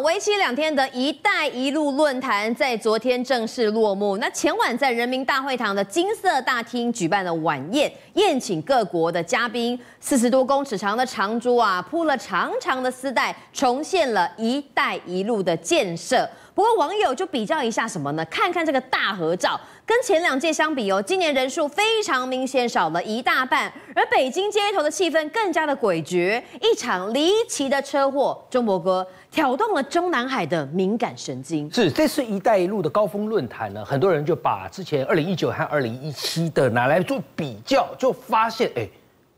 为期两天的一带一路论坛在昨天正式落幕。那前晚在人民大会堂的金色大厅举办的晚宴，宴请各国的嘉宾。四十多公尺长的长桌啊，铺了长长的丝带，重现了一带一路的建设。不过网友就比较一下什么呢？看看这个大合照，跟前两届相比哦，今年人数非常明显少了一大半，而北京街头的气氛更加的诡谲。一场离奇的车祸，中国哥挑动了中南海的敏感神经。是，这次“一带一路”的高峰论坛呢，很多人就把之前二零一九和二零一七的拿来做比较，就发现，哎。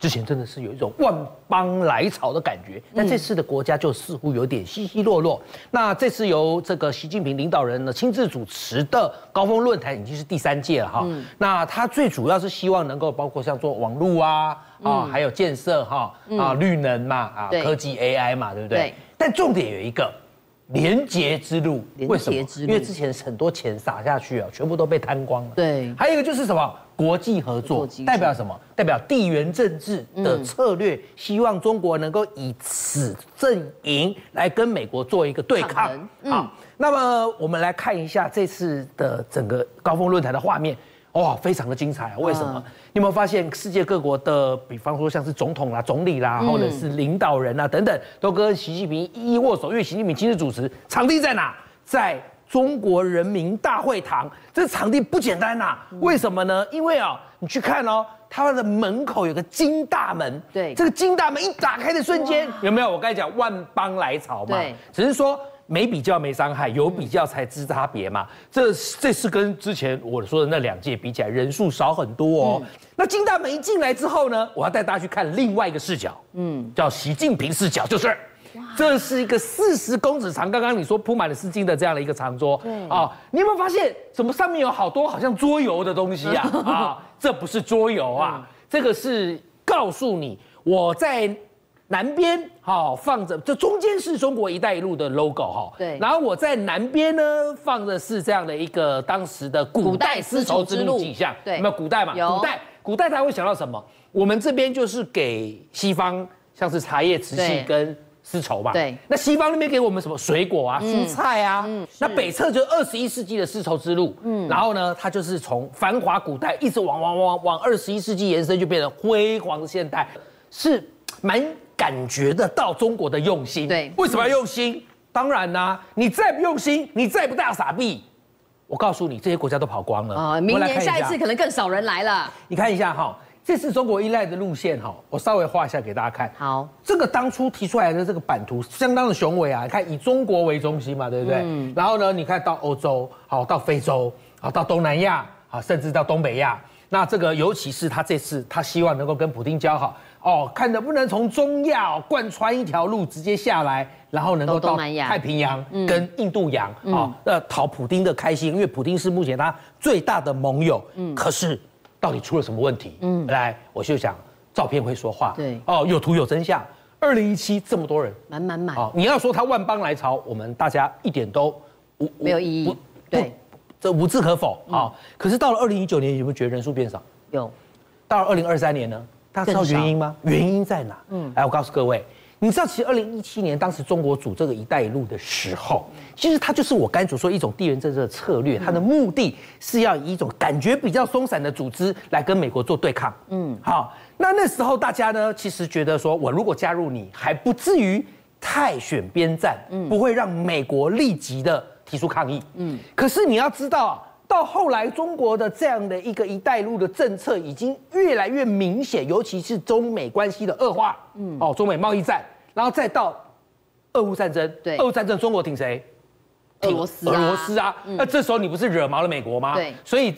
之前真的是有一种万邦来朝的感觉，但这次的国家就似乎有点稀稀落落。那这次由这个习近平领导人呢亲自主持的高峰论坛已经是第三届了哈。那他最主要是希望能够包括像做网络啊啊，还有建设哈啊绿能嘛啊科技 AI 嘛，对不对？但重点有一个廉洁之路，为什么？因为之前很多钱撒下去啊，全部都被贪光了。对，还有一个就是什么？国际合作代表什么？代表地缘政治的策略，希望中国能够以此阵营来跟美国做一个对抗。好，那么我们来看一下这次的整个高峰论坛的画面，哇，非常的精彩啊！为什么？你有没有发现世界各国的，比方说像是总统啦、总理啦，或者是领导人啊等等，都跟习近平一一握手，因为习近平亲自主持，场地在哪？在。中国人民大会堂，这场地不简单呐、啊，为什么呢？因为啊，你去看哦，它的门口有个金大门，对，这个金大门一打开的瞬间，有没有？我刚才讲万邦来朝嘛，对，只是说没比较没伤害，有比较才知差别嘛。这这是跟之前我说的那两届比起来，人数少很多哦。那金大门一进来之后呢，我要带大家去看另外一个视角，嗯，叫习近平视角，就是。这是一个四十公尺长，刚刚你说铺满了丝巾的这样的一个长桌，对。啊，你有没有发现，怎么上面有好多好像桌游的东西呀？啊，啊，这不是桌游啊，这个是告诉你，我在南边哈放着，这中间是中国“一带一路”的 logo 哈，对，然后我在南边呢放的是这样的一个当时的古代丝绸之路景象，对，有没有古代嘛？古代，古代他会想到什么？我们这边就是给西方，像是茶叶、瓷器跟。丝绸吧，对。那西方那边给我们什么水果啊、蔬菜啊？嗯，那北侧就是二十一世纪的丝绸之路。嗯，然后呢，它就是从繁华古代一直往往往往二十一世纪延伸，就变成辉煌的现代，是蛮感觉得到中国的用心。对，为什么要用心？当然啦，你再不用心，你再不大傻逼，我告诉你，这些国家都跑光了啊！明年下一次可能更少人来了。你看一下哈。这次中国依赖的路线哈，我稍微画一下给大家看。好，这个当初提出来的这个版图相当的雄伟啊，你看以中国为中心嘛，对不对？嗯。然后呢，你看到欧洲，好，到非洲，好，到东南亚，好，甚至到东北亚。那这个尤其是他这次他希望能够跟普京交好哦，看能不能从中亚贯穿一条路直接下来，然后能够到太平洋跟印度洋啊，那讨普京的开心，因为普京是目前他最大的盟友。嗯。可是。到底出了什么问题？嗯，来，我就想，照片会说话。对，哦，有图有真相。二零一七这么多人，满满满。哦，你要说他万邦来朝，我们大家一点都无没有意义。对，这无置可否啊。可是到了二零一九年，有没有觉得人数变少？有。到了二零二三年呢？大家知道原因吗？原因在哪？嗯，来，我告诉各位。你知道，其实二零一七年当时中国组这个“一带一路”的时候，其实它就是我刚才所说一种地缘政治的策略，它的目的是要以一种感觉比较松散的组织来跟美国做对抗。嗯，好，那那时候大家呢，其实觉得说我如果加入你，还不至于太选边站，不会让美国立即的提出抗议。嗯，可是你要知道。到后来，中国的这样的一个“一带一路”的政策已经越来越明显，尤其是中美关系的恶化，嗯，哦，中美贸易战，然后再到俄乌战争，对，俄乌战争中国挺谁？俄罗斯，俄罗斯啊，那这时候你不是惹毛了美国吗？对，所以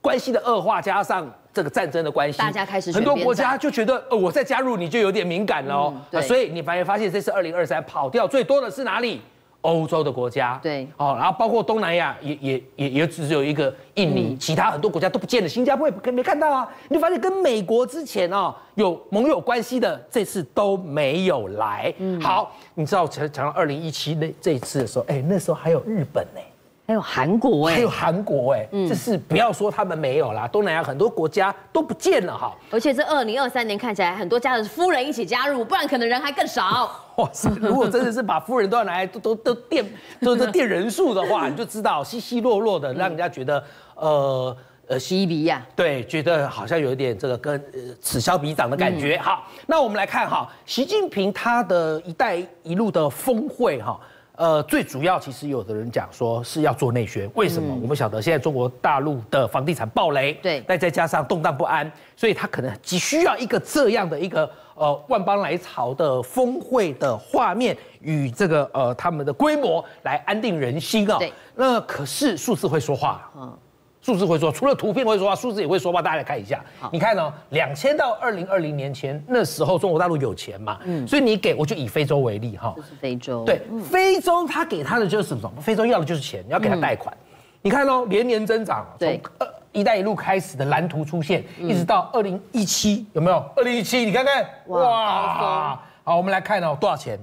关系的恶化加上这个战争的关系，大家开始很多国家就觉得，呃，我再加入你就有点敏感了哦，对，所以你发现发现这次二零二三跑掉最多的是哪里？欧洲的国家，对，哦，然后包括东南亚也也也也只有一个印尼，嗯、其他很多国家都不见了，新加坡也没看到啊。你就发现跟美国之前哦有盟友关系的，这次都没有来。嗯，好，你知道讲讲到二零一七那这一次的时候，哎，那时候还有日本呢，还有韩国哎，还有韩国哎，这是不要说他们没有啦，东南亚很多国家都不见了哈。而且这二零二三年看起来很多家的夫人一起加入，不然可能人还更少。哇塞，如果真的是把夫人都要拿来都都都垫都都垫人数的话，你就知道稀稀落落的，让人家觉得呃呃稀离呀。对，觉得好像有一点这个跟呃此消彼长的感觉。好，那我们来看哈，习近平他的一带一路的峰会哈。呃，最主要其实有的人讲说是要做内宣，为什么？嗯、我们晓得现在中国大陆的房地产暴雷，对，再再加上动荡不安，所以他可能急需要一个这样的一个呃万邦来朝的峰会的画面与这个呃他们的规模来安定人心啊、哦。对，那可是数字会说话，嗯。数字会说，除了图片会说话，数字也会说话。大家来看一下，你看哦，两千到二零二零年前，那时候中国大陆有钱嘛，嗯，所以你给我就以非洲为例哈，这是非洲，对，嗯、非洲他给他的就是什么？非洲要的就是钱，你要给他贷款。嗯、你看哦，连年增长，从呃“一带一路”开始的蓝图出现，对一直到二零一七，有没有？二零一七，你看看，哇，哇好，我们来看哦，多少钱？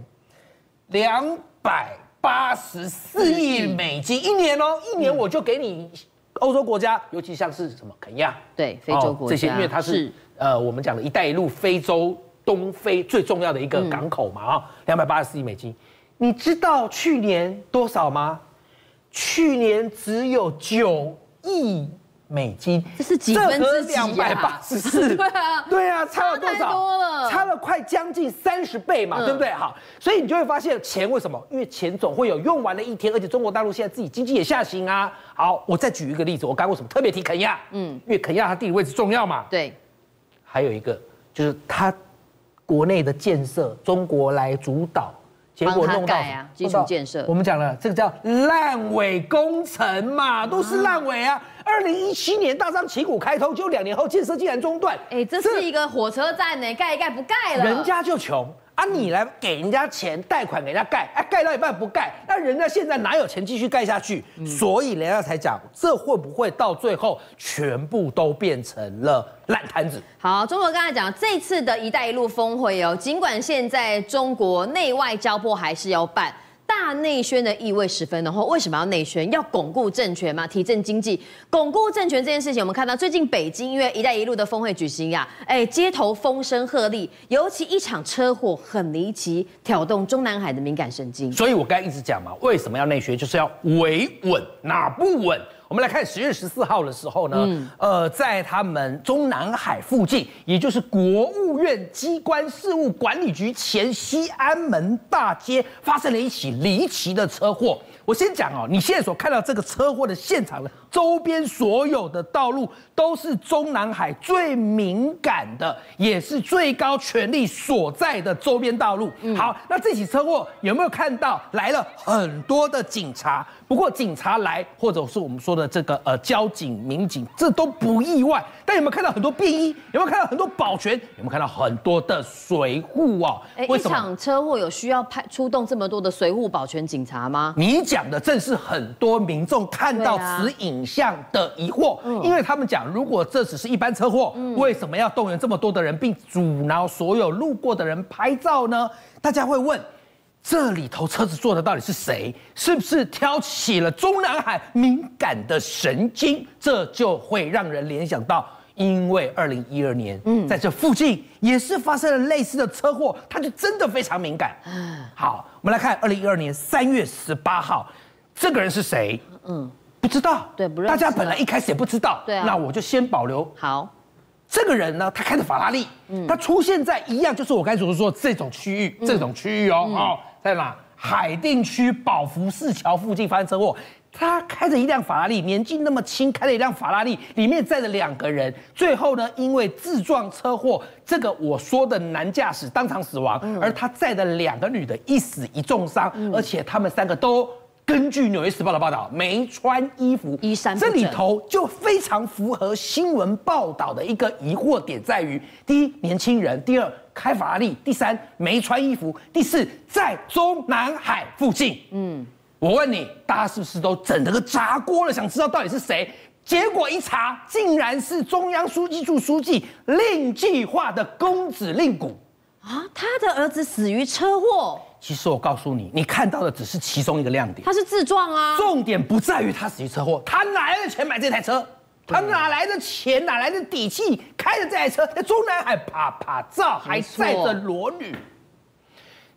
两百八十四亿美金一年哦，一年我就给你。欧洲国家，尤其像是什么肯亚，对，非洲国家、哦、这些，因为它是，是呃我们讲的一带一路非洲东非最重要的一个港口嘛啊，两百八十四亿美金，你知道去年多少吗？去年只有九亿。美金，这是几分之？两百八十四，对啊，对啊，差了多少？差多了，差了快将近三十倍嘛，嗯、对不对？好，所以你就会发现钱为什么？因为钱总会有用完的一天，而且中国大陆现在自己经济也下行啊。好，我再举一个例子，我刚为什么特别提肯亚？嗯，因为肯亚它地理位置重要嘛。对，还有一个就是它国内的建设，中国来主导。结果弄到啊，基础建设，我们讲了这个叫烂尾工程嘛，都是烂尾啊。二零一七年大张旗鼓开通，就两年后建设竟然中断。哎，这是一个火车站呢，盖一盖不盖了，人家就穷。啊，你来给人家钱贷款给人家盖，哎、啊，盖到一半不盖，那人家现在哪有钱继续盖下去？嗯、所以人家才讲，这会不会到最后全部都变成了烂摊子？好，中国刚才讲这次的一带一路峰会哦，尽管现在中国内外交迫还是要办。内宣的意味十分浓厚，为什么要内宣？要巩固政权嘛，提振经济，巩固政权这件事情，我们看到最近北京因为“一带一路”的峰会举行呀，哎，街头风声鹤唳，尤其一场车祸很离奇，挑动中南海的敏感神经。所以我刚才一直讲嘛，为什么要内宣？就是要维稳，哪不稳？我们来看十月十四号的时候呢，嗯、呃，在他们中南海附近，也就是国务院机关事务管理局前西安门大街，发生了一起离奇的车祸。我先讲哦，你现在所看到这个车祸的现场的，周边所有的道路都是中南海最敏感的，也是最高权力所在的周边道路。嗯、好，那这起车祸有没有看到来了很多的警察？不过警察来，或者是我们说的这个呃交警、民警，这都不意外。但有没有看到很多便衣？有没有看到很多保全？有没有看到很多的随护啊？哎，一场车祸有需要派出动这么多的随护、保全、警察吗？你讲的正是很多民众看到此影像的疑惑，啊、因为他们讲，如果这只是一般车祸，嗯、为什么要动员这么多的人，并阻挠所有路过的人拍照呢？大家会问。这里头车子坐的到底是谁？是不是挑起了中南海敏感的神经？这就会让人联想到，因为二零一二年，嗯，在这附近也是发生了类似的车祸，他就真的非常敏感。好，我们来看二零一二年三月十八号，这个人是谁？嗯，不知道。对，不认识。大家本来一开始也不知道。对啊。那我就先保留。好。这个人呢，他开的法拉利，嗯，他出现在一样，就是我刚才所说的这种区域，这种区域哦，哦。在哪？海淀区宝福寺桥附近发生车祸，他开着一辆法拉利，年纪那么轻，开了一辆法拉利，里面载着两个人，最后呢，因为自撞车祸，这个我说的男驾驶当场死亡，而他载的两个女的一死一重伤，而且他们三个都。根据《纽约时报》的报道，没穿衣服，衣衫这里头就非常符合新闻报道的一个疑惑点，在于：第一，年轻人；第二，开法拉利；第三，没穿衣服；第四，在中南海附近。嗯，我问你，大家是不是都整了个炸锅了？想知道到底是谁？结果一查，竟然是中央书记处书记令计划的公子令谷。啊，他的儿子死于车祸。其实我告诉你，你看到的只是其中一个亮点。他是自撞啊。重点不在于他死于车祸，他哪来的钱买这台车？他哪来的钱？哪来的底气开着这台车在中南海啪啪照，还载着裸女？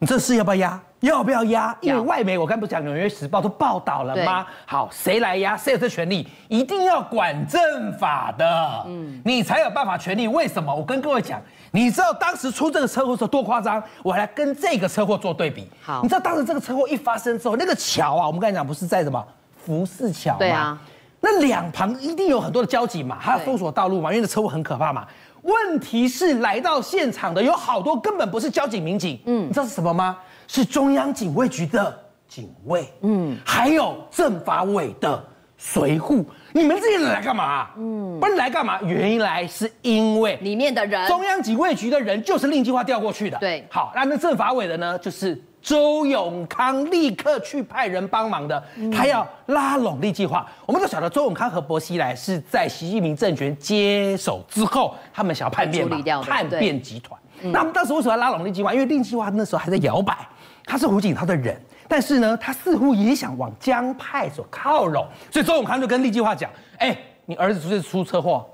你这事要不要压？要不要压？因为外媒我刚不讲《纽约时报》都报道了吗？好，谁来压？谁有这权利？一定要管政法的，嗯，你才有办法权利。为什么？我跟各位讲，你知道当时出这个车祸的时候多夸张？我还来跟这个车祸做对比。好，你知道当时这个车祸一发生之后，那个桥啊，我们刚才讲不是在什么福士桥吗？对啊，那两旁一定有很多的交警嘛，还要封锁道路嘛，因为那车祸很可怕嘛。问题是来到现场的有好多根本不是交警民警，嗯，你知道是什么吗？是中央警卫局的警卫，嗯，还有政法委的随护。你们这些人来干嘛？嗯，不是来干嘛？原来是因为里面的人，中央警卫局的人就是令计划调过去的。对，好，那那政法委的呢，就是。周永康立刻去派人帮忙的，他要拉拢令计划。我们都晓得周永康和薄熙来是在习近平政权接手之后，他们想要叛变嘛，叛变集团。那我们当时为什么要拉拢令计划？因为令计划那时候还在摇摆，他是胡锦涛的人，但是呢，他似乎也想往江派所靠拢，所以周永康就跟令计划讲：“哎，你儿子出出车祸。”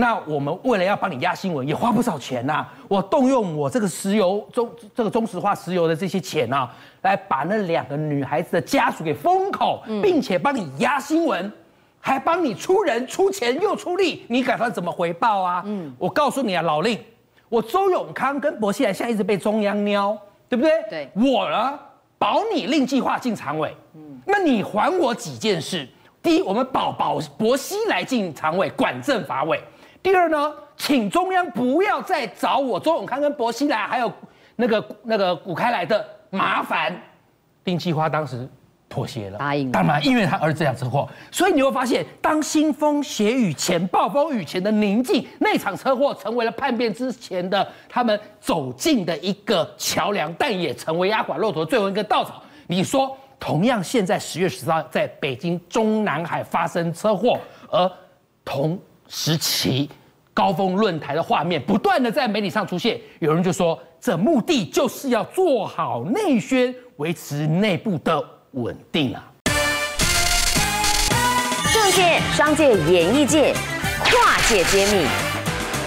那我们为了要帮你压新闻，也花不少钱呐、啊。我动用我这个石油中这个中石化石油的这些钱呐、啊，来把那两个女孩子的家属给封口，并且帮你压新闻，还帮你出人出钱又出力，你打算怎么回报啊？嗯，我告诉你啊，老令，我周永康跟薄熙来现在一直被中央瞄，对不对？对，我呢保你令计划进常委，嗯，那你还我几件事？第一，我们保保薄熙来进常委管政法委。第二呢，请中央不要再找我周永康跟薄熙来，还有那个那个古开来的麻烦。丁计划当时妥协了，答应了。当然，因为他儿子这样车祸，所以你会发现，当腥风血雨前、暴风雨前的宁静，那场车祸成为了叛变之前的他们走进的一个桥梁，但也成为压垮骆驼的最后一根稻草。你说，同样现在十月十号在北京中南海发生车祸，而同。时期高峰论坛的画面不断的在媒体上出现，有人就说，这目的就是要做好内宣，维持内部的稳定啊。政界、商界、演艺界跨界揭秘，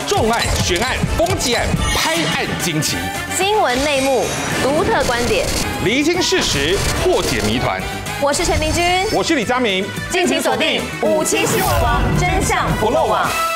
重案、悬案、攻击案、拍案惊奇，新闻内幕、独特观点，厘清事实，破解谜团。我是陈明君，我是李佳明，敬请锁定五七新闻网，真相不漏网。